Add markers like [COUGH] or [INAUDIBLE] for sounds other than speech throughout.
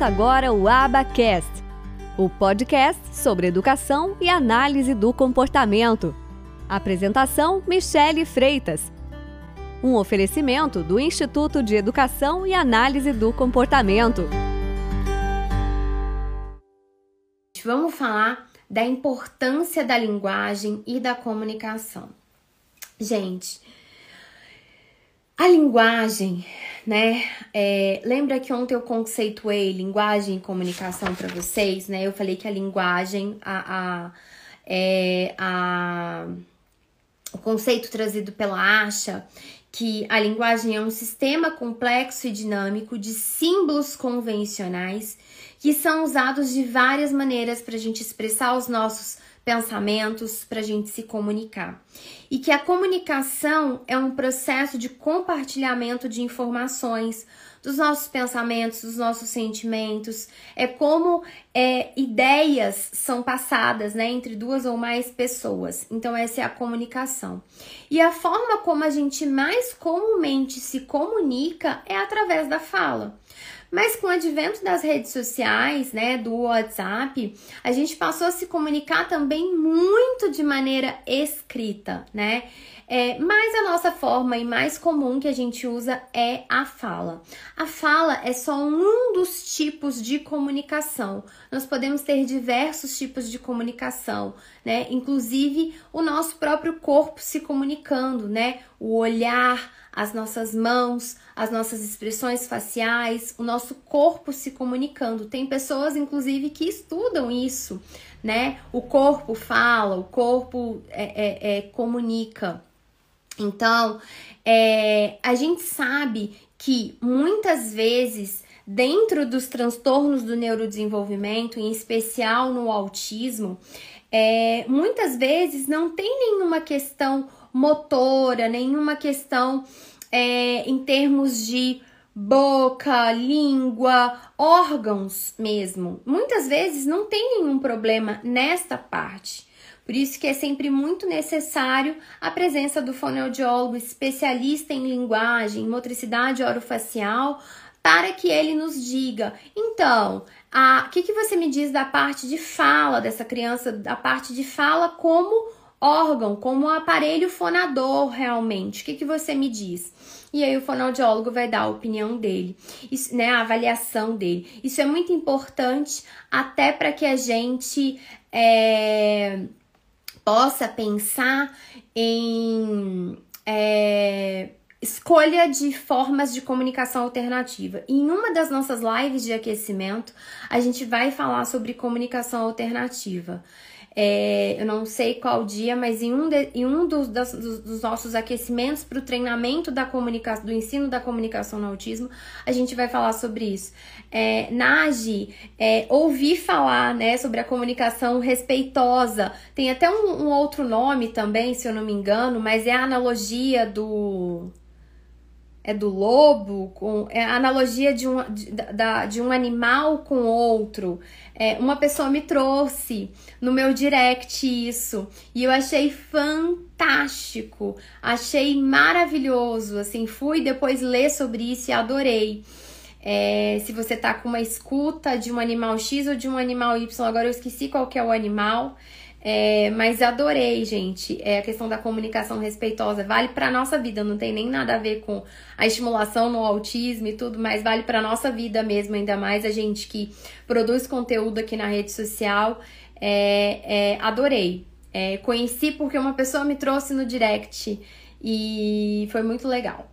Começa agora o Abacast, o podcast sobre educação e análise do comportamento. Apresentação: Michele Freitas. Um oferecimento do Instituto de Educação e Análise do Comportamento. Vamos falar da importância da linguagem e da comunicação. Gente, a linguagem, né? É, lembra que ontem eu conceituei linguagem e comunicação para vocês, né? Eu falei que a linguagem, a, a, é, a, o conceito trazido pela Asha, que a linguagem é um sistema complexo e dinâmico de símbolos convencionais que são usados de várias maneiras para a gente expressar os nossos pensamentos para a gente se comunicar. E que a comunicação é um processo de compartilhamento de informações, dos nossos pensamentos, dos nossos sentimentos. É como é, ideias são passadas né, entre duas ou mais pessoas. Então, essa é a comunicação. E a forma como a gente mais comumente se comunica é através da fala. Mas com o advento das redes sociais, né, do WhatsApp, a gente passou a se comunicar também muito de maneira escrita, né? É, mas a nossa forma e mais comum que a gente usa é a fala. A fala é só um dos tipos de comunicação. Nós podemos ter diversos tipos de comunicação, né? Inclusive o nosso próprio corpo se comunicando, né? O olhar, as nossas mãos, as nossas expressões faciais, o nosso corpo se comunicando. Tem pessoas, inclusive, que estudam isso, né? O corpo fala, o corpo é, é, é, comunica. Então, é, a gente sabe que muitas vezes, dentro dos transtornos do neurodesenvolvimento, em especial no autismo, é, muitas vezes não tem nenhuma questão motora, nenhuma questão é, em termos de boca, língua, órgãos mesmo. Muitas vezes não tem nenhum problema nesta parte. Por isso que é sempre muito necessário a presença do fonoaudiólogo especialista em linguagem, motricidade orofacial, para que ele nos diga, então, o que, que você me diz da parte de fala dessa criança, da parte de fala como órgão, como aparelho fonador realmente. O que, que você me diz? E aí o fonoaudiólogo vai dar a opinião dele, isso, né, a avaliação dele. Isso é muito importante até para que a gente é, possa pensar em é, escolha de formas de comunicação alternativa. E em uma das nossas lives de aquecimento, a gente vai falar sobre comunicação alternativa. É, eu não sei qual dia, mas em um, de, em um dos, das, dos nossos aquecimentos para o treinamento da comunicação, do ensino da comunicação no autismo, a gente vai falar sobre isso. É, Nagi, é, ouvi falar né, sobre a comunicação respeitosa. Tem até um, um outro nome também, se eu não me engano, mas é a analogia do é do lobo, com é a analogia de um, de, da, de um animal com outro. É, uma pessoa me trouxe no meu direct isso e eu achei fantástico, achei maravilhoso. Assim, fui depois ler sobre isso e adorei. É, se você tá com uma escuta de um animal X ou de um animal Y, agora eu esqueci qual que é o animal. É, mas adorei, gente. É a questão da comunicação respeitosa vale para nossa vida, não tem nem nada a ver com a estimulação no autismo e tudo, mas vale para nossa vida mesmo, ainda mais a gente que produz conteúdo aqui na rede social. É, é, adorei. É, conheci porque uma pessoa me trouxe no direct e foi muito legal.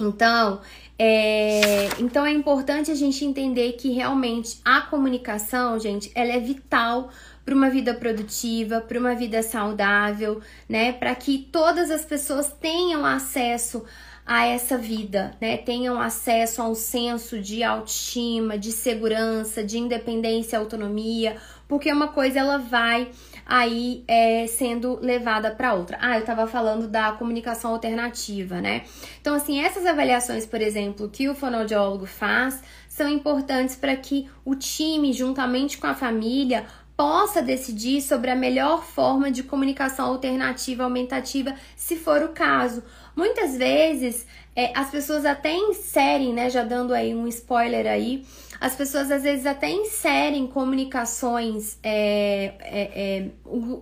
Então, é, então é importante a gente entender que realmente a comunicação, gente, ela é vital para uma vida produtiva, para uma vida saudável, né? Para que todas as pessoas tenham acesso a essa vida, né? Tenham acesso a um senso de autoestima, de segurança, de independência, autonomia, porque uma coisa ela vai aí é, sendo levada para outra. Ah, eu estava falando da comunicação alternativa, né? Então, assim, essas avaliações, por exemplo, que o fonoaudiólogo faz, são importantes para que o time, juntamente com a família, possa decidir sobre a melhor forma de comunicação alternativa aumentativa, se for o caso. Muitas vezes é, as pessoas até inserem, né, já dando aí um spoiler aí, as pessoas às vezes até inserem comunicações, é, é, é,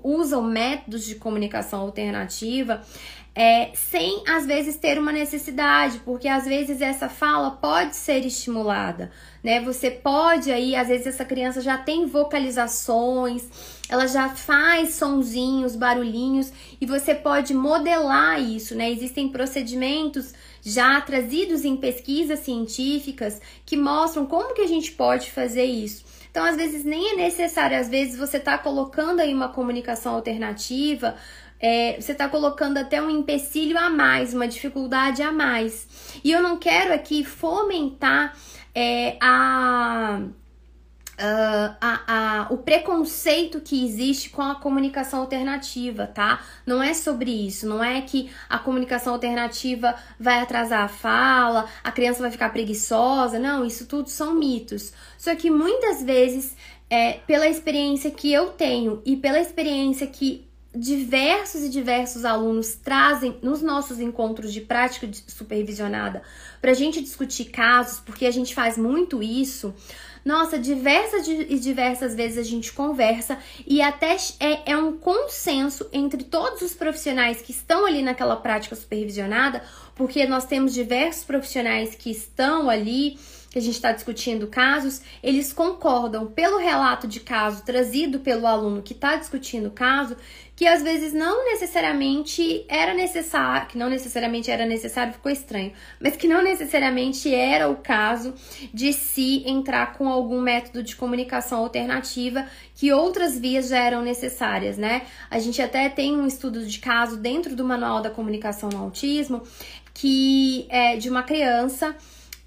usam métodos de comunicação alternativa é, sem às vezes ter uma necessidade, porque às vezes essa fala pode ser estimulada, né? Você pode aí, às vezes essa criança já tem vocalizações, ela já faz sonzinhos, barulhinhos, e você pode modelar isso, né? Existem procedimentos já trazidos em pesquisas científicas que mostram como que a gente pode fazer isso. Então, às vezes nem é necessário, às vezes você está colocando aí uma comunicação alternativa, é, você está colocando até um empecilho a mais, uma dificuldade a mais. E eu não quero aqui fomentar é, a, a, a, a, o preconceito que existe com a comunicação alternativa, tá? Não é sobre isso, não é que a comunicação alternativa vai atrasar a fala, a criança vai ficar preguiçosa, não, isso tudo são mitos. Só que muitas vezes, é, pela experiência que eu tenho e pela experiência que diversos e diversos alunos trazem nos nossos encontros de prática supervisionada para a gente discutir casos, porque a gente faz muito isso. Nossa, diversas e diversas vezes a gente conversa e até é, é um consenso entre todos os profissionais que estão ali naquela prática supervisionada, porque nós temos diversos profissionais que estão ali que a gente está discutindo casos, eles concordam pelo relato de caso trazido pelo aluno que está discutindo o caso, que às vezes não necessariamente era necessário, que não necessariamente era necessário, ficou estranho, mas que não necessariamente era o caso de se entrar com algum método de comunicação alternativa, que outras vias já eram necessárias, né? A gente até tem um estudo de caso dentro do Manual da Comunicação no Autismo, que é de uma criança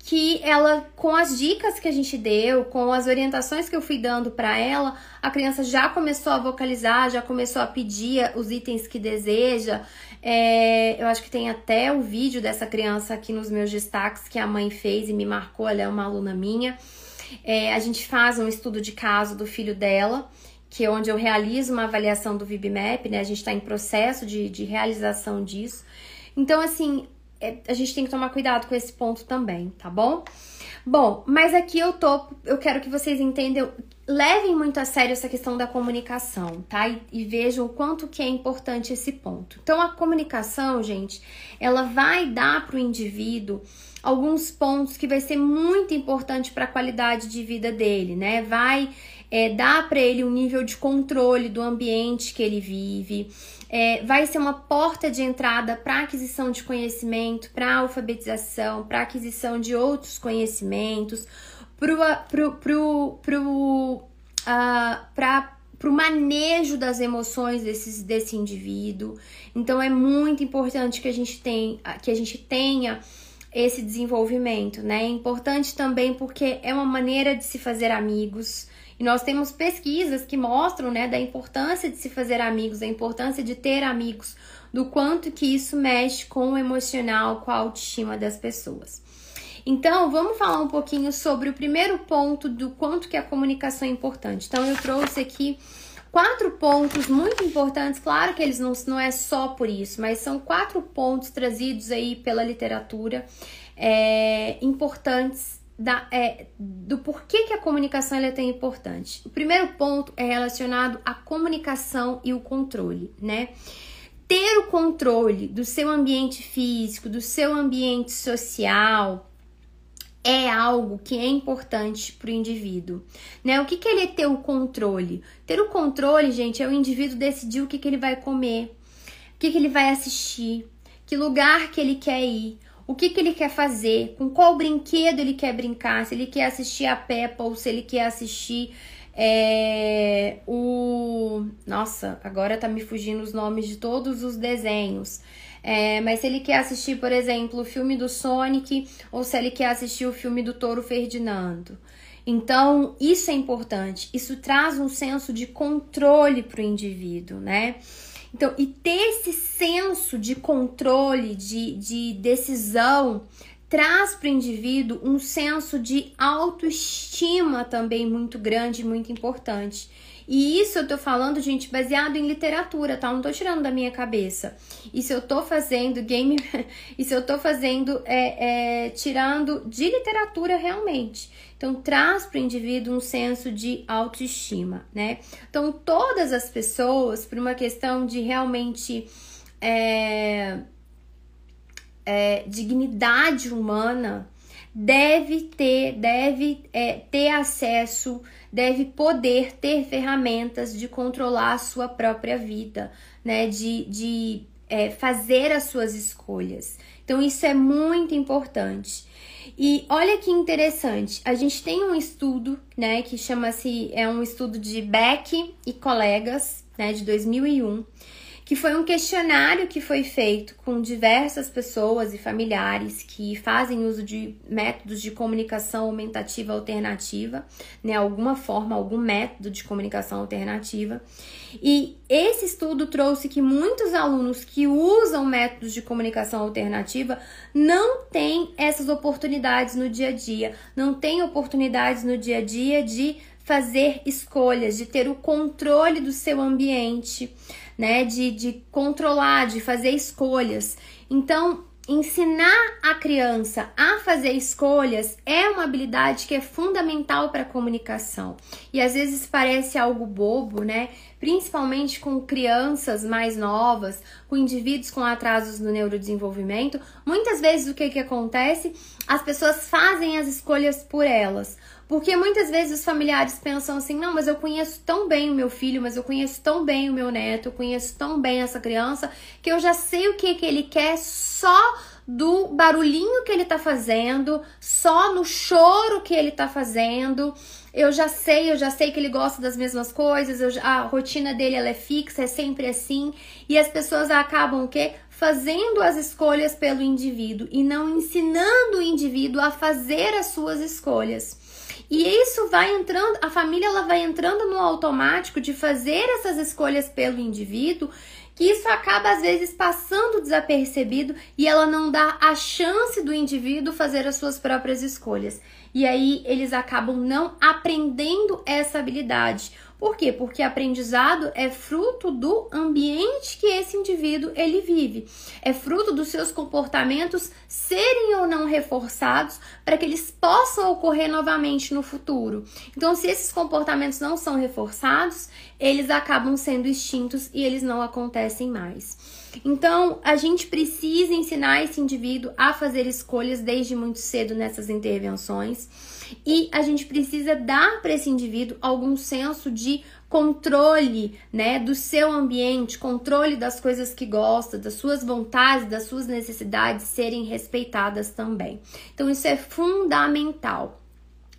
que ela, com as dicas que a gente deu, com as orientações que eu fui dando para ela, a criança já começou a vocalizar, já começou a pedir os itens que deseja. É, eu acho que tem até o vídeo dessa criança aqui nos meus destaques que a mãe fez e me marcou, ela é uma aluna minha. É, a gente faz um estudo de caso do filho dela, que é onde eu realizo uma avaliação do VibMap, né? A gente está em processo de, de realização disso. Então, assim, é, a gente tem que tomar cuidado com esse ponto também, tá bom? Bom, mas aqui eu tô, eu quero que vocês entendam, levem muito a sério essa questão da comunicação, tá? E, e vejam o quanto que é importante esse ponto. Então, a comunicação, gente, ela vai dar para o indivíduo alguns pontos que vai ser muito importante para a qualidade de vida dele, né? Vai é, dar para ele um nível de controle do ambiente que ele vive, é, vai ser uma porta de entrada para aquisição de conhecimento, para alfabetização, para aquisição de outros conhecimentos, para o para o manejo das emoções desse, desse indivíduo. Então é muito importante que a gente, tem, que a gente tenha esse desenvolvimento, né? É importante também porque é uma maneira de se fazer amigos, e nós temos pesquisas que mostram, né, da importância de se fazer amigos, da importância de ter amigos, do quanto que isso mexe com o emocional, com a autoestima das pessoas. Então, vamos falar um pouquinho sobre o primeiro ponto do quanto que a comunicação é importante. Então, eu trouxe aqui quatro pontos muito importantes. Claro que eles não, não é só por isso, mas são quatro pontos trazidos aí pela literatura é, importantes da, é, do porquê que a comunicação é tão importante. O primeiro ponto é relacionado à comunicação e o controle, né? Ter o controle do seu ambiente físico, do seu ambiente social, é algo que é importante para o indivíduo, né? O que, que ele é ter o controle? Ter o controle, gente, é o indivíduo decidir o que, que ele vai comer, o que, que ele vai assistir, que lugar que ele quer ir, o que, que ele quer fazer, com qual brinquedo ele quer brincar, se ele quer assistir a Peppa ou se ele quer assistir é, o. Nossa, agora tá me fugindo os nomes de todos os desenhos. É, mas se ele quer assistir, por exemplo, o filme do Sonic ou se ele quer assistir o filme do Touro Ferdinando. Então, isso é importante. Isso traz um senso de controle para o indivíduo, né? Então, e ter esse senso de controle, de, de decisão, traz para o indivíduo um senso de autoestima também muito grande, muito importante. E isso eu tô falando, gente, baseado em literatura, tá? Não tô tirando da minha cabeça. Isso eu tô fazendo game. [LAUGHS] Isso eu tô fazendo é, é, tirando de literatura realmente. Então, traz para o indivíduo um senso de autoestima, né? Então, todas as pessoas, por uma questão de realmente é, é, dignidade humana, deve ter, deve é, ter acesso, deve poder ter ferramentas de controlar a sua própria vida, né? De, de é, fazer as suas escolhas. Então, isso é muito importante. E olha que interessante, a gente tem um estudo, né, que chama-se, é um estudo de Beck e colegas, né, de 2001, que foi um questionário que foi feito com diversas pessoas e familiares que fazem uso de métodos de comunicação aumentativa alternativa, né, alguma forma, algum método de comunicação alternativa. E esse estudo trouxe que muitos alunos que usam métodos de comunicação alternativa não têm essas oportunidades no dia a dia, não têm oportunidades no dia a dia de fazer escolhas, de ter o controle do seu ambiente, né? De, de controlar, de fazer escolhas. Então, ensinar a criança a fazer escolhas é uma habilidade que é fundamental para a comunicação. E às vezes parece algo bobo, né? Principalmente com crianças mais novas, com indivíduos com atrasos no neurodesenvolvimento. Muitas vezes o que, que acontece? As pessoas fazem as escolhas por elas. Porque muitas vezes os familiares pensam assim: não, mas eu conheço tão bem o meu filho, mas eu conheço tão bem o meu neto, eu conheço tão bem essa criança, que eu já sei o que, que ele quer só do barulhinho que ele tá fazendo, só no choro que ele tá fazendo. Eu já sei, eu já sei que ele gosta das mesmas coisas, a rotina dele ela é fixa, é sempre assim. E as pessoas acabam o quê? Fazendo as escolhas pelo indivíduo e não ensinando o indivíduo a fazer as suas escolhas. E isso vai entrando, a família ela vai entrando no automático de fazer essas escolhas pelo indivíduo, que isso acaba às vezes passando desapercebido e ela não dá a chance do indivíduo fazer as suas próprias escolhas. E aí eles acabam não aprendendo essa habilidade. Por quê? Porque aprendizado é fruto do ambiente que esse indivíduo ele vive. É fruto dos seus comportamentos serem ou não reforçados para que eles possam ocorrer novamente no futuro. Então, se esses comportamentos não são reforçados, eles acabam sendo extintos e eles não acontecem mais. Então, a gente precisa ensinar esse indivíduo a fazer escolhas desde muito cedo nessas intervenções e a gente precisa dar para esse indivíduo algum senso de controle, né, do seu ambiente, controle das coisas que gosta, das suas vontades, das suas necessidades serem respeitadas também. Então isso é fundamental.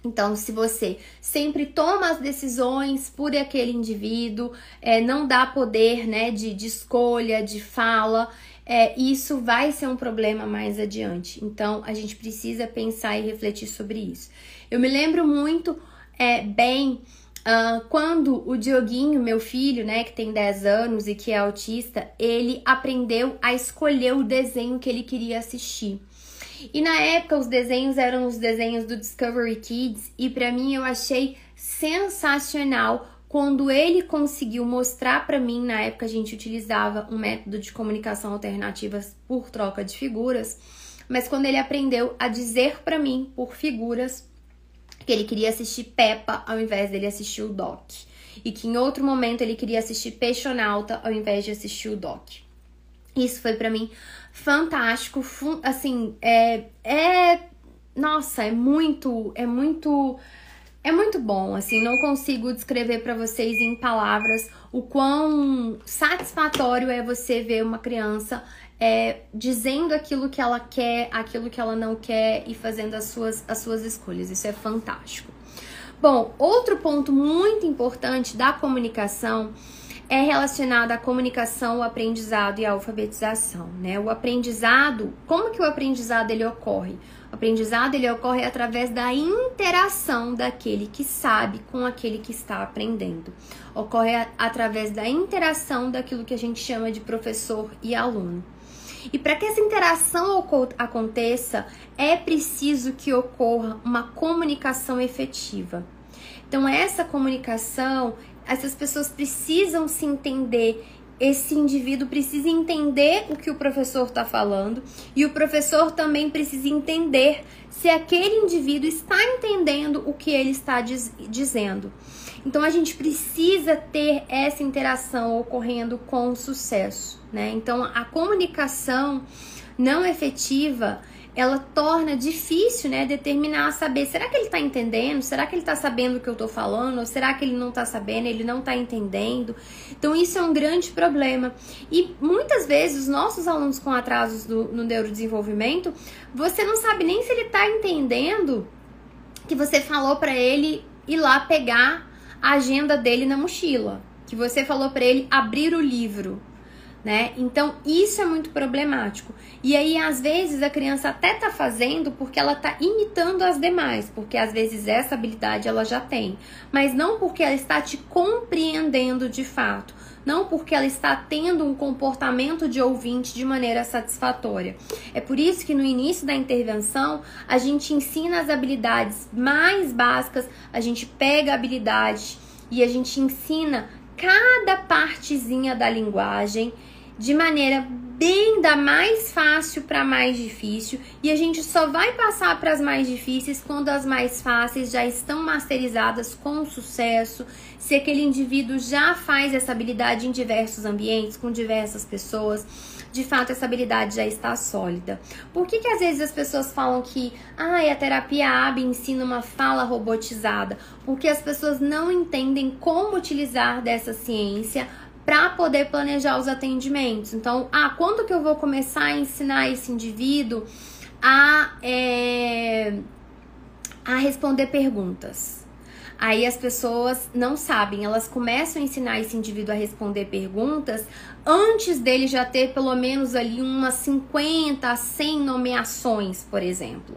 Então, se você sempre toma as decisões por aquele indivíduo, é, não dá poder né, de, de escolha, de fala, é, isso vai ser um problema mais adiante. Então, a gente precisa pensar e refletir sobre isso. Eu me lembro muito é, bem uh, quando o Dioguinho, meu filho, né, que tem 10 anos e que é autista, ele aprendeu a escolher o desenho que ele queria assistir. E na época os desenhos eram os desenhos do Discovery Kids e para mim eu achei sensacional quando ele conseguiu mostrar para mim, na época a gente utilizava um método de comunicação alternativa por troca de figuras, mas quando ele aprendeu a dizer para mim por figuras que ele queria assistir Peppa ao invés dele assistir o Doc, e que em outro momento ele queria assistir Peixonauta ao invés de assistir o Doc. Isso foi para mim fantástico, assim, é, é, nossa, é muito, é muito, é muito bom, assim, não consigo descrever para vocês em palavras o quão satisfatório é você ver uma criança é, dizendo aquilo que ela quer, aquilo que ela não quer e fazendo as suas, as suas escolhas. Isso é fantástico. Bom, outro ponto muito importante da comunicação é relacionada à comunicação, o aprendizado e a alfabetização, né? O aprendizado, como que o aprendizado ele ocorre? O aprendizado ele ocorre através da interação daquele que sabe com aquele que está aprendendo. Ocorre através da interação daquilo que a gente chama de professor e aluno. E para que essa interação aconteça, é preciso que ocorra uma comunicação efetiva. Então, essa comunicação, essas pessoas precisam se entender esse indivíduo precisa entender o que o professor está falando e o professor também precisa entender se aquele indivíduo está entendendo o que ele está diz dizendo. Então a gente precisa ter essa interação ocorrendo com sucesso, né? Então a comunicação não efetiva ela torna difícil, né, determinar, saber, será que ele está entendendo? Será que ele está sabendo o que eu estou falando? Ou será que ele não está sabendo? Ele não está entendendo? Então, isso é um grande problema. E muitas vezes, os nossos alunos com atrasos do, no neurodesenvolvimento, você não sabe nem se ele está entendendo que você falou para ele ir lá pegar a agenda dele na mochila. Que você falou para ele abrir o livro né? Então isso é muito problemático. E aí às vezes a criança até tá fazendo porque ela tá imitando as demais, porque às vezes essa habilidade ela já tem, mas não porque ela está te compreendendo de fato, não porque ela está tendo um comportamento de ouvinte de maneira satisfatória. É por isso que no início da intervenção a gente ensina as habilidades mais básicas, a gente pega a habilidade e a gente ensina cada partezinha da linguagem de maneira bem da mais fácil para mais difícil e a gente só vai passar para as mais difíceis quando as mais fáceis já estão masterizadas com sucesso, se aquele indivíduo já faz essa habilidade em diversos ambientes, com diversas pessoas, de fato essa habilidade já está sólida. Por que, que às vezes as pessoas falam que ah, a terapia AB ensina uma fala robotizada? Porque as pessoas não entendem como utilizar dessa ciência para poder planejar os atendimentos. Então, ah, quando que eu vou começar a ensinar esse indivíduo a, é, a responder perguntas? Aí as pessoas não sabem, elas começam a ensinar esse indivíduo a responder perguntas antes dele já ter pelo menos ali umas 50 a 100 nomeações, por exemplo.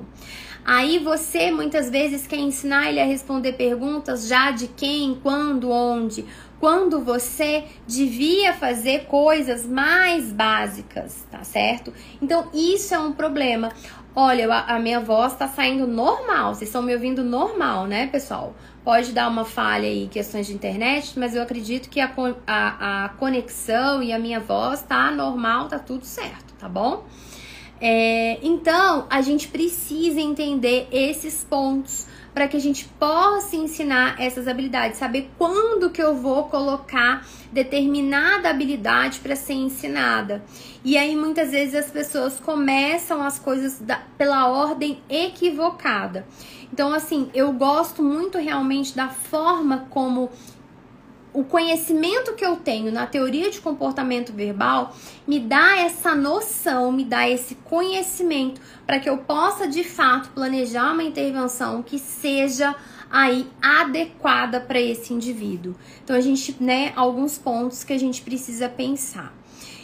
Aí você muitas vezes quer ensinar ele a responder perguntas já de quem, quando, onde quando você devia fazer coisas mais básicas, tá certo? Então isso é um problema. Olha, a minha voz tá saindo normal, vocês estão me ouvindo normal, né, pessoal? Pode dar uma falha aí, questões de internet, mas eu acredito que a, a, a conexão e a minha voz tá normal, tá tudo certo, tá bom? É, então, a gente precisa entender esses pontos para que a gente possa ensinar essas habilidades, saber quando que eu vou colocar determinada habilidade para ser ensinada. E aí muitas vezes as pessoas começam as coisas da, pela ordem equivocada. Então assim, eu gosto muito realmente da forma como o conhecimento que eu tenho na teoria de comportamento verbal me dá essa noção, me dá esse conhecimento para que eu possa de fato planejar uma intervenção que seja aí adequada para esse indivíduo. Então a gente, né, alguns pontos que a gente precisa pensar.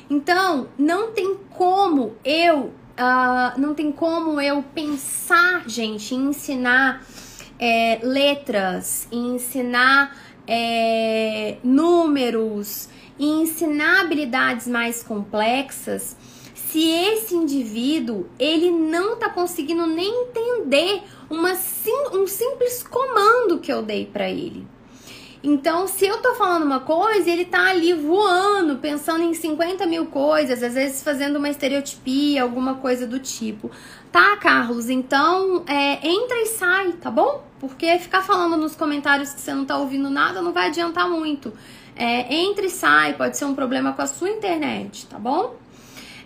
Então, não tem como eu, uh, não tem como eu pensar, gente, em ensinar é, letras, em ensinar é, números e ensinar habilidades mais complexas, se esse indivíduo ele não está conseguindo nem entender uma sim, um simples comando que eu dei para ele. Então, se eu tô falando uma coisa, ele tá ali voando, pensando em 50 mil coisas, às vezes fazendo uma estereotipia, alguma coisa do tipo. Tá, Carlos? Então, é, entra e sai, tá bom? Porque ficar falando nos comentários que você não tá ouvindo nada não vai adiantar muito. É, entra e sai, pode ser um problema com a sua internet, tá bom?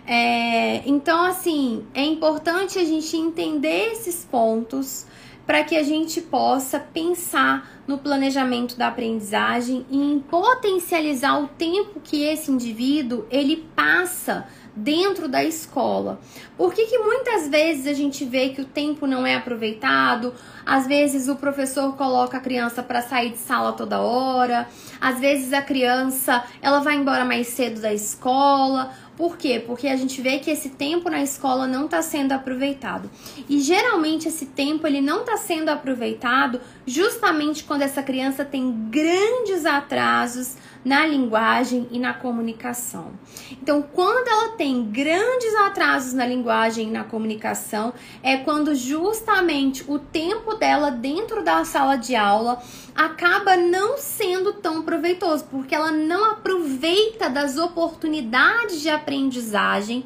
É, então, assim, é importante a gente entender esses pontos para que a gente possa pensar no planejamento da aprendizagem e em potencializar o tempo que esse indivíduo ele passa dentro da escola. Por que, que muitas vezes a gente vê que o tempo não é aproveitado? Às vezes o professor coloca a criança para sair de sala toda hora, às vezes a criança ela vai embora mais cedo da escola, Por quê? Porque a gente vê que esse tempo na escola não está sendo aproveitado. E geralmente esse tempo ele não está sendo aproveitado justamente quando essa criança tem grandes atrasos na linguagem e na comunicação. Então, quando ela tem grandes atrasos na linguagem e na comunicação, é quando justamente o tempo dela dentro da sala de aula acaba não sendo tão proveitoso, porque ela não aproveita das oportunidades de aprendizagem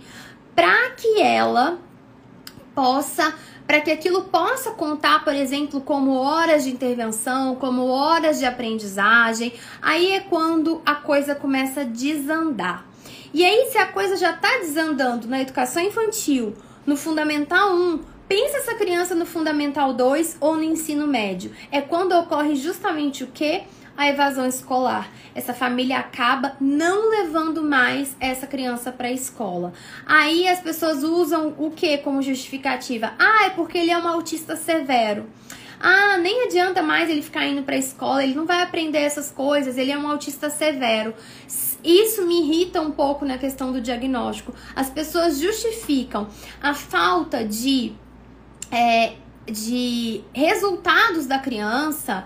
para que ela possa para que aquilo possa contar, por exemplo, como horas de intervenção, como horas de aprendizagem. Aí é quando a coisa começa a desandar. E aí, se a coisa já está desandando na educação infantil, no Fundamental 1, pensa essa criança no Fundamental 2 ou no ensino médio. É quando ocorre justamente o que? A evasão escolar. Essa família acaba não levando mais essa criança para a escola. Aí as pessoas usam o que como justificativa? Ah, é porque ele é um autista severo. Ah, nem adianta mais ele ficar indo para a escola, ele não vai aprender essas coisas, ele é um autista severo. Isso me irrita um pouco na questão do diagnóstico. As pessoas justificam a falta de, é, de resultados da criança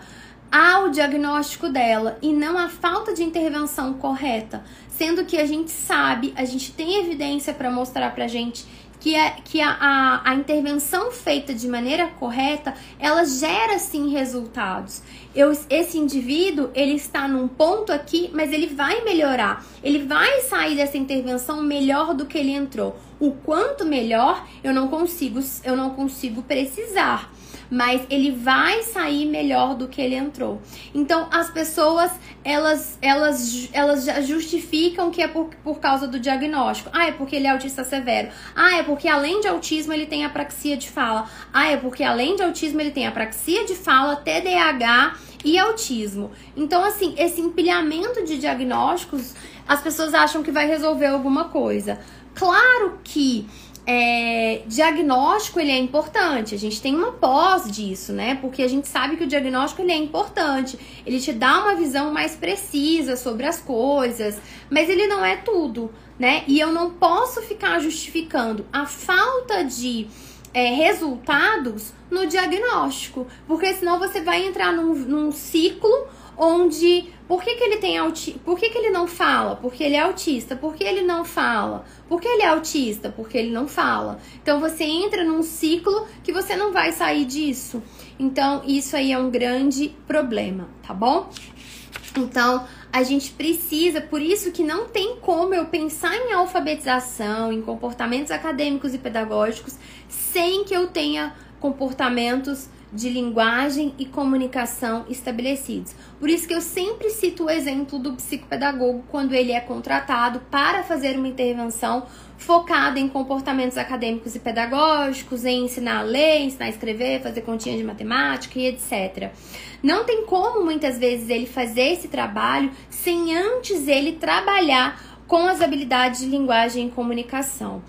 ao diagnóstico dela e não à falta de intervenção correta, sendo que a gente sabe, a gente tem evidência para mostrar para gente que, é, que a, a, a, intervenção feita de maneira correta, ela gera sim resultados. Eu, esse indivíduo, ele está num ponto aqui, mas ele vai melhorar. Ele vai sair dessa intervenção melhor do que ele entrou. O quanto melhor, eu não consigo, eu não consigo precisar mas ele vai sair melhor do que ele entrou. Então as pessoas elas elas elas justificam que é por, por causa do diagnóstico. Ah, é porque ele é autista severo. Ah, é porque além de autismo ele tem apraxia de fala. Ah, é porque além de autismo ele tem apraxia de fala, TDAH e autismo. Então assim, esse empilhamento de diagnósticos, as pessoas acham que vai resolver alguma coisa. Claro que é, diagnóstico ele é importante. A gente tem uma pós disso, né? Porque a gente sabe que o diagnóstico ele é importante. Ele te dá uma visão mais precisa sobre as coisas, mas ele não é tudo, né? E eu não posso ficar justificando a falta de é, resultados no diagnóstico, porque senão você vai entrar num, num ciclo onde por que, que ele tem auti por que, que ele não fala? Porque ele é autista. Por que ele não fala? Porque ele é autista? Porque ele não fala. Então você entra num ciclo que você não vai sair disso. Então isso aí é um grande problema, tá bom? Então, a gente precisa, por isso que não tem como eu pensar em alfabetização, em comportamentos acadêmicos e pedagógicos, sem que eu tenha comportamentos de linguagem e comunicação estabelecidos. Por isso que eu sempre cito o exemplo do psicopedagogo quando ele é contratado para fazer uma intervenção focada em comportamentos acadêmicos e pedagógicos, em ensinar a ler, ensinar a escrever, fazer continha de matemática e etc. Não tem como muitas vezes ele fazer esse trabalho sem antes ele trabalhar com as habilidades de linguagem e comunicação.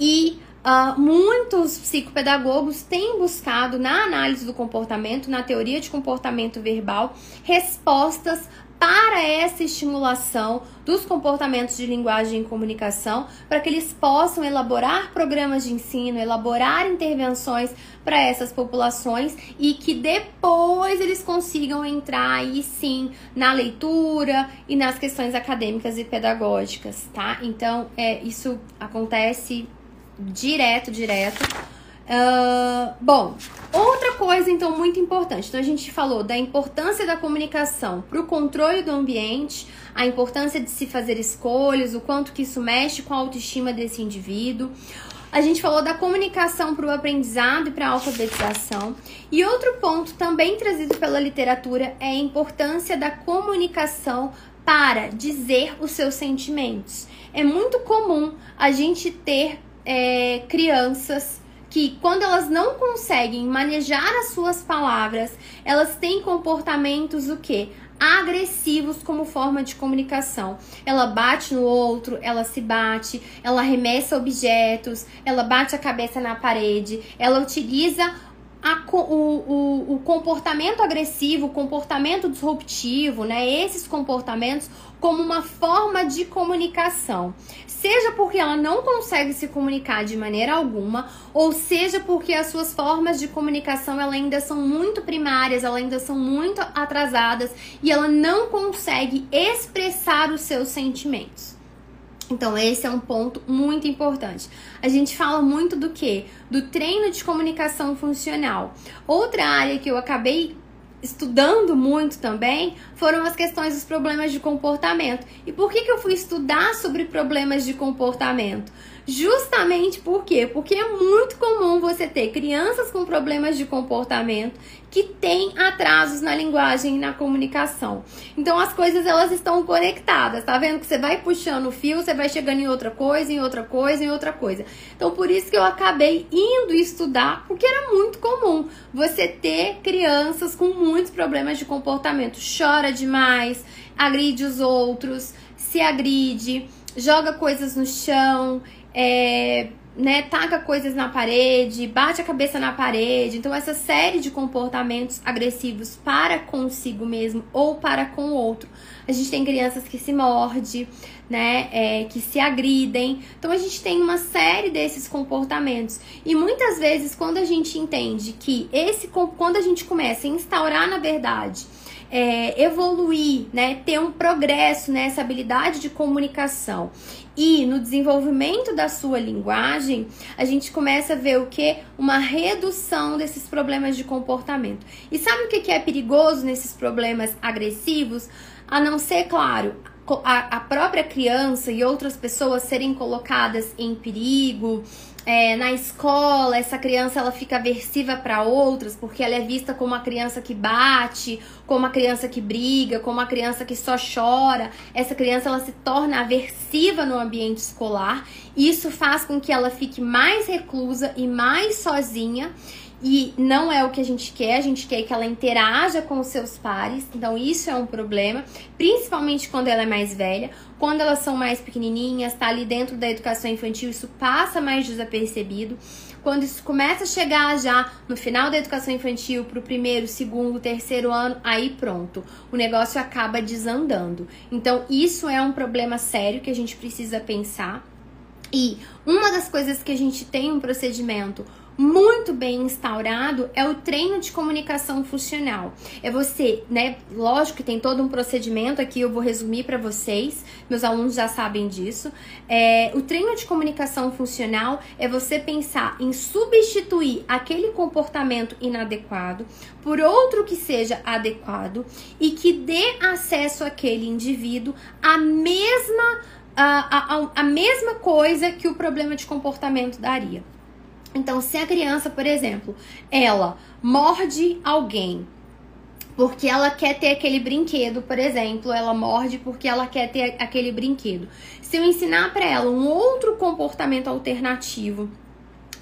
E Uh, muitos psicopedagogos têm buscado na análise do comportamento, na teoria de comportamento verbal, respostas para essa estimulação dos comportamentos de linguagem e comunicação, para que eles possam elaborar programas de ensino, elaborar intervenções para essas populações e que depois eles consigam entrar aí sim na leitura e nas questões acadêmicas e pedagógicas, tá? Então, é, isso acontece direto, direto. Uh, bom, outra coisa então muito importante. Então a gente falou da importância da comunicação para o controle do ambiente, a importância de se fazer escolhas, o quanto que isso mexe com a autoestima desse indivíduo. A gente falou da comunicação para o aprendizado e para a alfabetização. E outro ponto também trazido pela literatura é a importância da comunicação para dizer os seus sentimentos. É muito comum a gente ter é, crianças que, quando elas não conseguem manejar as suas palavras, elas têm comportamentos o quê? agressivos como forma de comunicação. Ela bate no outro, ela se bate, ela arremessa objetos, ela bate a cabeça na parede, ela utiliza a, o, o, o, comportamento agressivo, o comportamento disruptivo, né? Esses comportamentos como uma forma de comunicação. Seja porque ela não consegue se comunicar de maneira alguma, ou seja porque as suas formas de comunicação ela ainda são muito primárias, elas ainda são muito atrasadas e ela não consegue expressar os seus sentimentos. Então, esse é um ponto muito importante. A gente fala muito do que? Do treino de comunicação funcional. Outra área que eu acabei estudando muito também foram as questões dos problemas de comportamento. E por que, que eu fui estudar sobre problemas de comportamento? Justamente por quê? Porque é muito comum você ter crianças com problemas de comportamento que têm atrasos na linguagem e na comunicação. Então as coisas elas estão conectadas, tá vendo que você vai puxando o fio, você vai chegando em outra coisa, em outra coisa, em outra coisa. Então por isso que eu acabei indo estudar, porque era muito comum você ter crianças com muitos problemas de comportamento, chora demais, agride os outros, se agride, joga coisas no chão, é, né, taca coisas na parede, bate a cabeça na parede. Então, essa série de comportamentos agressivos para consigo mesmo ou para com o outro. A gente tem crianças que se mordem, né, é, que se agridem. Então, a gente tem uma série desses comportamentos. E muitas vezes, quando a gente entende que esse, quando a gente começa a instaurar, na verdade, é, evoluir, né, ter um progresso nessa habilidade de comunicação e no desenvolvimento da sua linguagem, a gente começa a ver o que? Uma redução desses problemas de comportamento. E sabe o que é perigoso nesses problemas agressivos? A não ser, claro, a, própria criança e outras pessoas serem colocadas em perigo, é, na escola essa criança ela fica aversiva para outras porque ela é vista como uma criança que bate, como uma criança que briga, como uma criança que só chora. Essa criança ela se torna aversiva no ambiente escolar. Isso faz com que ela fique mais reclusa e mais sozinha e não é o que a gente quer, a gente quer que ela interaja com os seus pares, então isso é um problema, principalmente quando ela é mais velha. Quando elas são mais pequenininhas, tá ali dentro da educação infantil, isso passa mais desapercebido. Quando isso começa a chegar já no final da educação infantil, para o primeiro, segundo, terceiro ano, aí pronto, o negócio acaba desandando. Então, isso é um problema sério que a gente precisa pensar. E uma das coisas que a gente tem um procedimento muito bem instaurado é o treino de comunicação funcional. É você, né? Lógico que tem todo um procedimento aqui, eu vou resumir para vocês, meus alunos já sabem disso. É, o treino de comunicação funcional é você pensar em substituir aquele comportamento inadequado por outro que seja adequado e que dê acesso àquele indivíduo à mesma. A, a, a mesma coisa que o problema de comportamento daria. Então, se a criança, por exemplo, ela morde alguém porque ela quer ter aquele brinquedo, por exemplo, ela morde porque ela quer ter aquele brinquedo. Se eu ensinar para ela um outro comportamento alternativo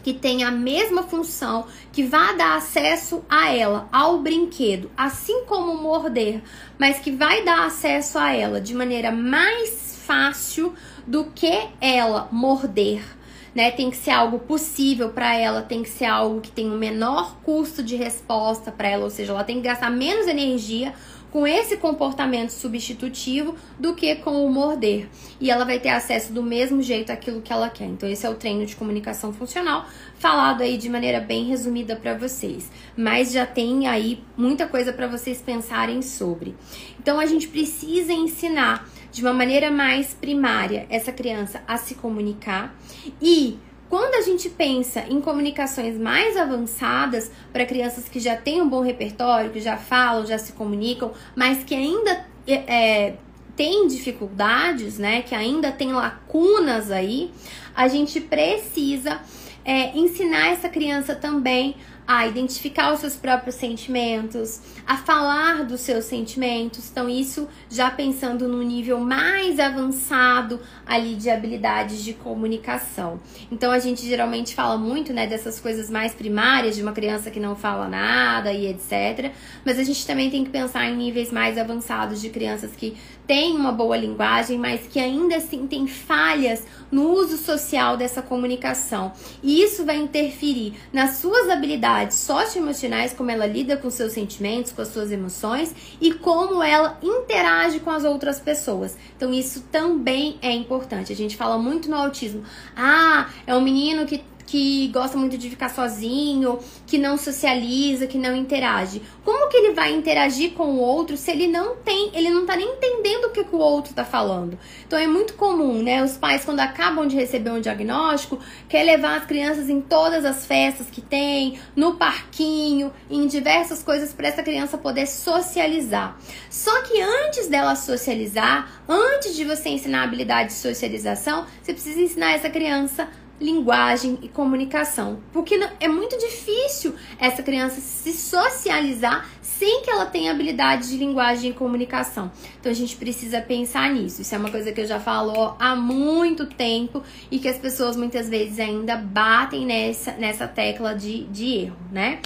que tem a mesma função, que vá dar acesso a ela, ao brinquedo, assim como morder, mas que vai dar acesso a ela de maneira mais fácil do que ela morder né? Tem que ser algo possível para ela, tem que ser algo que tem um menor custo de resposta para ela, ou seja, ela tem que gastar menos energia com esse comportamento substitutivo do que com o morder. E ela vai ter acesso do mesmo jeito àquilo que ela quer. Então, esse é o treino de comunicação funcional, falado aí de maneira bem resumida para vocês. Mas já tem aí muita coisa para vocês pensarem sobre. Então, a gente precisa ensinar de uma maneira mais primária essa criança a se comunicar e quando a gente pensa em comunicações mais avançadas para crianças que já têm um bom repertório, que já falam, já se comunicam, mas que ainda é, é têm dificuldades, né? Que ainda tem lacunas aí, a gente precisa é, ensinar essa criança também a identificar os seus próprios sentimentos, a falar dos seus sentimentos. Então, isso já pensando no nível mais avançado ali de habilidades de comunicação. Então, a gente geralmente fala muito, né, dessas coisas mais primárias de uma criança que não fala nada e etc. Mas a gente também tem que pensar em níveis mais avançados de crianças que têm uma boa linguagem, mas que ainda assim têm falhas no uso social dessa comunicação. E isso vai interferir nas suas habilidades socioemocionais, como ela lida com seus sentimentos, com as suas emoções e como ela interage com as outras pessoas. Então, isso também é importante. A gente fala muito no autismo. Ah, é um menino que que gosta muito de ficar sozinho, que não socializa, que não interage. Como que ele vai interagir com o outro se ele não tem, ele não tá nem entendendo o que, que o outro tá falando? Então é muito comum, né? Os pais, quando acabam de receber um diagnóstico, quer levar as crianças em todas as festas que tem, no parquinho, em diversas coisas para essa criança poder socializar. Só que antes dela socializar, antes de você ensinar a habilidade de socialização, você precisa ensinar essa criança linguagem e comunicação. Porque é muito difícil essa criança se socializar sem que ela tenha habilidade de linguagem e comunicação. Então a gente precisa pensar nisso. Isso é uma coisa que eu já falo há muito tempo e que as pessoas muitas vezes ainda batem nessa, nessa tecla de, de erro, né?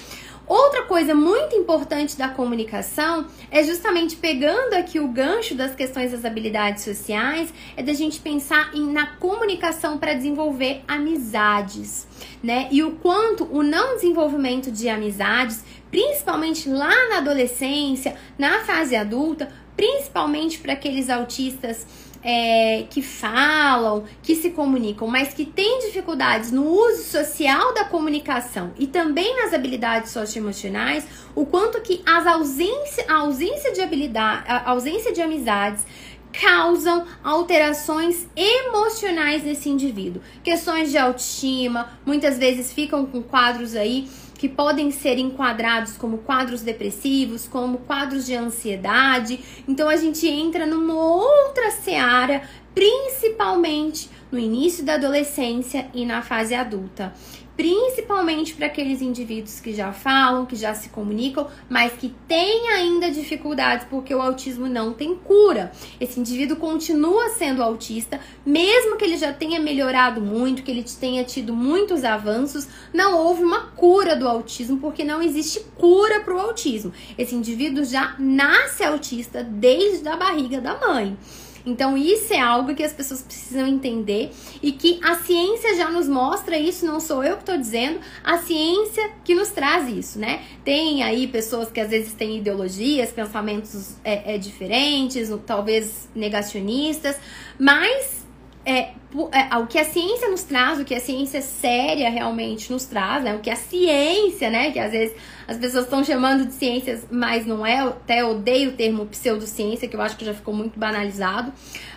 Outra coisa muito importante da comunicação é justamente pegando aqui o gancho das questões das habilidades sociais, é da gente pensar em, na comunicação para desenvolver amizades, né? E o quanto o não desenvolvimento de amizades, principalmente lá na adolescência, na fase adulta, principalmente para aqueles autistas é, que falam, que se comunicam, mas que têm dificuldades no uso social da comunicação e também nas habilidades socioemocionais, o quanto que as ausência, a ausência de habilidade, a ausência de amizades causam alterações emocionais nesse indivíduo. Questões de autoestima, muitas vezes ficam com quadros aí que podem ser enquadrados como quadros depressivos, como quadros de ansiedade. Então a gente entra numa outra seara, principalmente no início da adolescência e na fase adulta principalmente para aqueles indivíduos que já falam, que já se comunicam, mas que têm ainda dificuldades porque o autismo não tem cura. Esse indivíduo continua sendo autista, mesmo que ele já tenha melhorado muito, que ele tenha tido muitos avanços, não houve uma cura do autismo porque não existe cura para o autismo. Esse indivíduo já nasce autista desde a barriga da mãe. Então, isso é algo que as pessoas precisam entender e que a ciência já nos mostra isso, não sou eu que estou dizendo, a ciência que nos traz isso, né? Tem aí pessoas que às vezes têm ideologias, pensamentos é, é diferentes, talvez negacionistas, mas é, é, o que a ciência nos traz, o que a ciência séria realmente nos traz, né? O que a ciência, né? Que às vezes as pessoas estão chamando de ciências, mas não é. Até odeio o termo pseudociência, que eu acho que já ficou muito banalizado.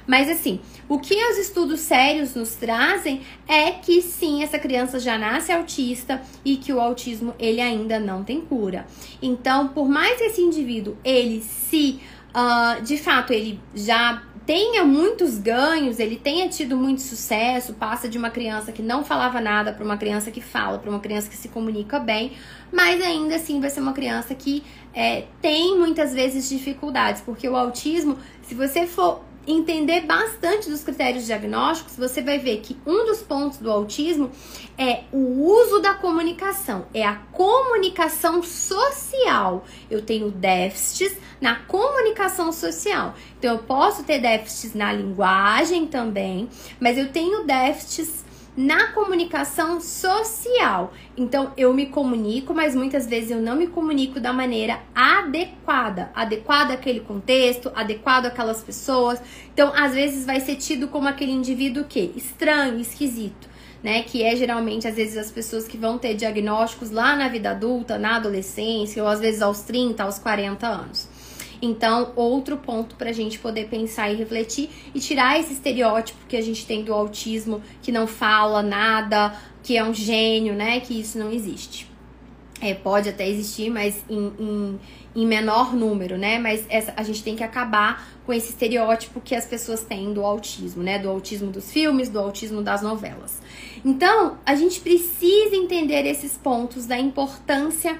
Mas assim, o que os estudos sérios nos trazem é que sim, essa criança já nasce autista e que o autismo ele ainda não tem cura. Então, por mais que esse indivíduo ele se uh, de fato ele já tenha muitos ganhos, ele tenha tido muito sucesso, passa de uma criança que não falava nada para uma criança que fala, para uma criança que se comunica bem, mas ainda assim vai ser uma criança que é, tem muitas vezes dificuldades, porque o autismo, se você for entender bastante dos critérios diagnósticos, você vai ver que um dos pontos do autismo é o uso da comunicação, é a comunicação social. Eu tenho déficits na comunicação social. Então, eu posso ter déficits na linguagem também, mas eu tenho déficits na comunicação social. Então, eu me comunico, mas muitas vezes eu não me comunico da maneira adequada, adequada àquele contexto, adequado àquelas pessoas. Então, às vezes vai ser tido como aquele indivíduo que estranho, esquisito. Né, que é geralmente às vezes as pessoas que vão ter diagnósticos lá na vida adulta, na adolescência, ou às vezes aos 30, aos 40 anos. Então, outro ponto para a gente poder pensar e refletir e tirar esse estereótipo que a gente tem do autismo, que não fala nada, que é um gênio, né? Que isso não existe. É, pode até existir, mas em, em, em menor número, né? Mas essa, a gente tem que acabar com esse estereótipo que as pessoas têm do autismo, né? Do autismo dos filmes, do autismo das novelas. Então, a gente precisa entender esses pontos da importância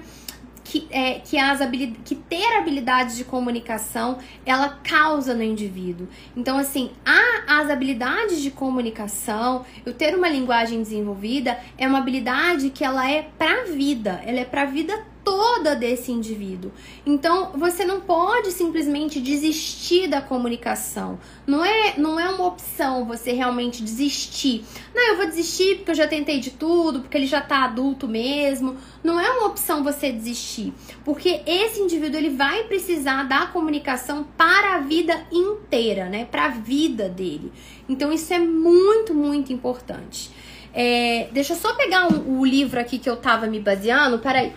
que, é, que, as que ter habilidades de comunicação ela causa no indivíduo. Então, assim, a, as habilidades de comunicação, eu ter uma linguagem desenvolvida, é uma habilidade que ela é para a vida, ela é para a vida toda desse indivíduo. Então, você não pode simplesmente desistir da comunicação. Não é, não é uma opção você realmente desistir. Não, eu vou desistir porque eu já tentei de tudo, porque ele já tá adulto mesmo. Não é uma opção você desistir, porque esse indivíduo ele vai precisar da comunicação para a vida inteira, né? Para a vida dele. Então, isso é muito, muito importante. É, deixa eu só pegar um, o livro aqui que eu tava me baseando. Peraí.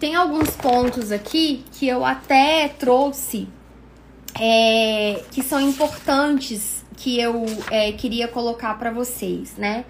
Tem alguns pontos aqui que eu até trouxe é, que são importantes que eu é, queria colocar para vocês, né?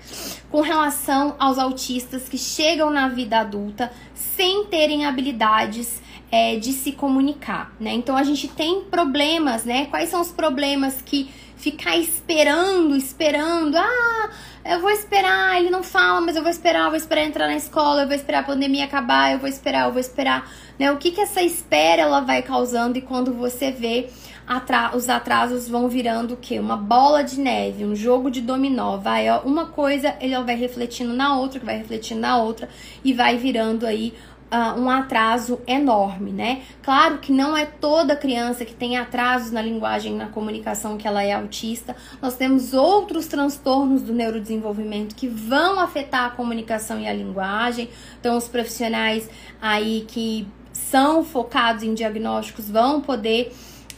Com relação aos autistas que chegam na vida adulta sem terem habilidades é, de se comunicar, né? Então a gente tem problemas, né? Quais são os problemas que ficar esperando, esperando. Ah, eu vou esperar, ele não fala, mas eu vou esperar, eu vou esperar entrar na escola, eu vou esperar a pandemia acabar, eu vou esperar, eu vou esperar. Né? O que, que essa espera ela vai causando e quando você vê atra os atrasos vão virando o quê? Uma bola de neve, um jogo de dominó. Vai ó, uma coisa, ele vai refletindo na outra, que vai refletindo na outra e vai virando aí uh, um atraso enorme, né? Claro que não é toda criança que tem atrasos na linguagem, na comunicação, que ela é autista. Nós temos outros transtornos do neurodesenvolvimento que vão afetar a comunicação e a linguagem. Então, os profissionais aí que são focados em diagnósticos vão poder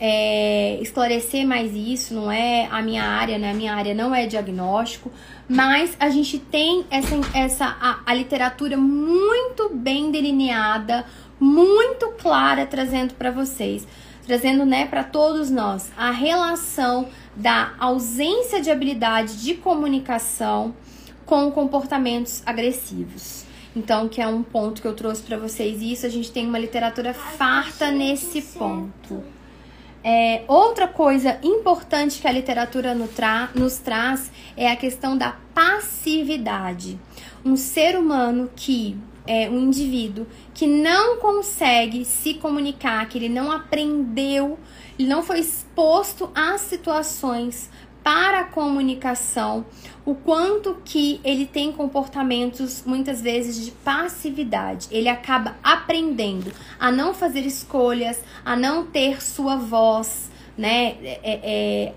é, esclarecer mais isso, não é a minha área, né? A minha área não é diagnóstico, mas a gente tem essa, essa a, a literatura muito bem delineada, muito clara, trazendo para vocês, trazendo, né, para todos nós a relação da ausência de habilidade de comunicação com comportamentos agressivos. Então, que é um ponto que eu trouxe para vocês, e isso a gente tem uma literatura farta nesse ponto. É, outra coisa importante que a literatura no tra nos traz é a questão da passividade. Um ser humano que é um indivíduo que não consegue se comunicar, que ele não aprendeu, ele não foi exposto a situações para a comunicação, o quanto que ele tem comportamentos muitas vezes de passividade. Ele acaba aprendendo a não fazer escolhas, a não ter sua voz, né? É, é,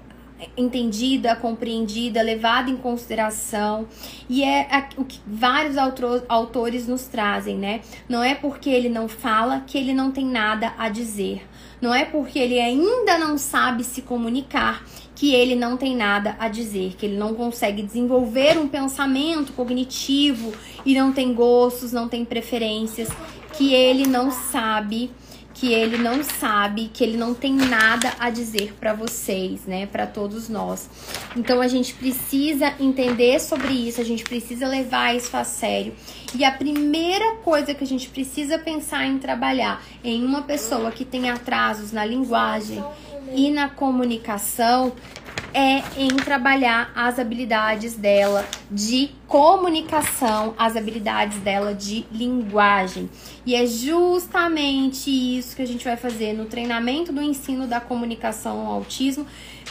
entendida, compreendida, levada em consideração. E é o que vários autores nos trazem, né? Não é porque ele não fala que ele não tem nada a dizer. Não é porque ele ainda não sabe se comunicar que ele não tem nada a dizer, que ele não consegue desenvolver um pensamento cognitivo e não tem gostos, não tem preferências, que ele não sabe, que ele não sabe, que ele não tem nada a dizer para vocês, né, para todos nós. Então a gente precisa entender sobre isso, a gente precisa levar isso a sério. E a primeira coisa que a gente precisa pensar em trabalhar em uma pessoa que tem atrasos na linguagem, e na comunicação é em trabalhar as habilidades dela de comunicação, as habilidades dela de linguagem. E é justamente isso que a gente vai fazer no treinamento do ensino da comunicação ao autismo,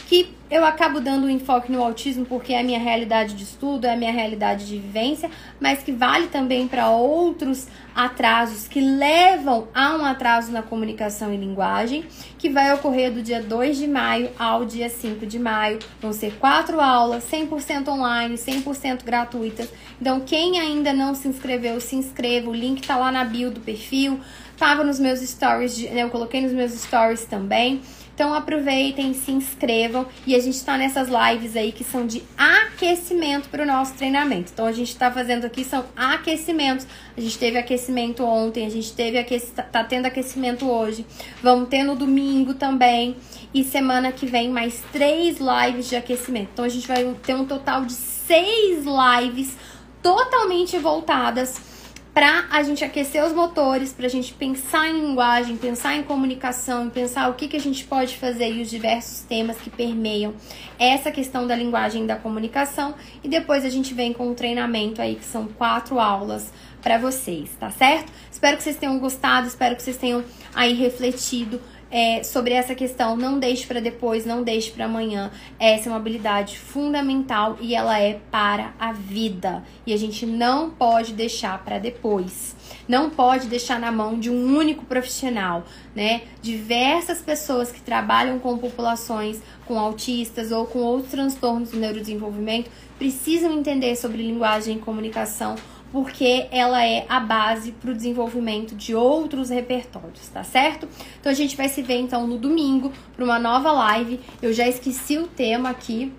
que eu acabo dando um enfoque no autismo porque é a minha realidade de estudo, é a minha realidade de vivência, mas que vale também para outros atrasos que levam a um atraso na comunicação e linguagem, que vai ocorrer do dia 2 de maio ao dia 5 de maio. Vão ser quatro aulas, 100% online, 100% gratuitas. Então, quem ainda não se inscreveu, se inscreva. O link tá lá na bio do perfil. Tava nos meus stories, né, eu coloquei nos meus stories também. Então aproveitem, se inscrevam e a gente está nessas lives aí que são de aquecimento para o nosso treinamento. Então a gente está fazendo aqui são aquecimentos. A gente teve aquecimento ontem, a gente teve aquecimento, tá tendo aquecimento hoje. Vamos ter no domingo também e semana que vem mais três lives de aquecimento. Então a gente vai ter um total de seis lives totalmente voltadas para a gente aquecer os motores, para a gente pensar em linguagem, pensar em comunicação, pensar o que, que a gente pode fazer e os diversos temas que permeiam essa questão da linguagem e da comunicação. E depois a gente vem com um treinamento aí que são quatro aulas para vocês, tá certo? Espero que vocês tenham gostado, espero que vocês tenham aí refletido é, sobre essa questão. Não deixe para depois, não deixe para amanhã. Essa é uma habilidade fundamental e ela é para a vida. E a gente não pode deixar para depois. Não pode deixar na mão de um único profissional, né? Diversas pessoas que trabalham com populações com autistas ou com outros transtornos do neurodesenvolvimento precisam entender sobre linguagem e comunicação porque ela é a base para o desenvolvimento de outros repertórios, tá certo? Então a gente vai se ver então no domingo para uma nova live. Eu já esqueci o tema aqui,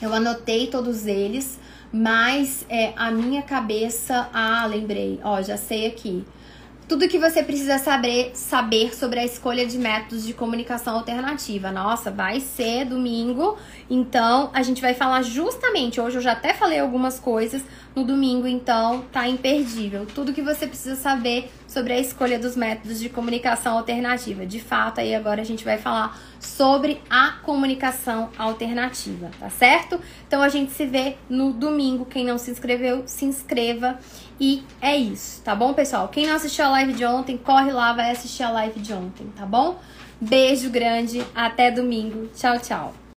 eu anotei todos eles, mas é, a minha cabeça, ah, lembrei, ó, já sei aqui tudo que você precisa saber, saber sobre a escolha de métodos de comunicação alternativa. Nossa, vai ser domingo, então a gente vai falar justamente. Hoje eu já até falei algumas coisas no domingo, então tá imperdível. Tudo que você precisa saber sobre a escolha dos métodos de comunicação alternativa. De fato, aí agora a gente vai falar sobre a comunicação alternativa, tá certo? Então a gente se vê no domingo. Quem não se inscreveu, se inscreva. E é isso, tá bom, pessoal? Quem não assistiu a live de ontem, corre lá, vai assistir a live de ontem, tá bom? Beijo grande, até domingo. Tchau, tchau.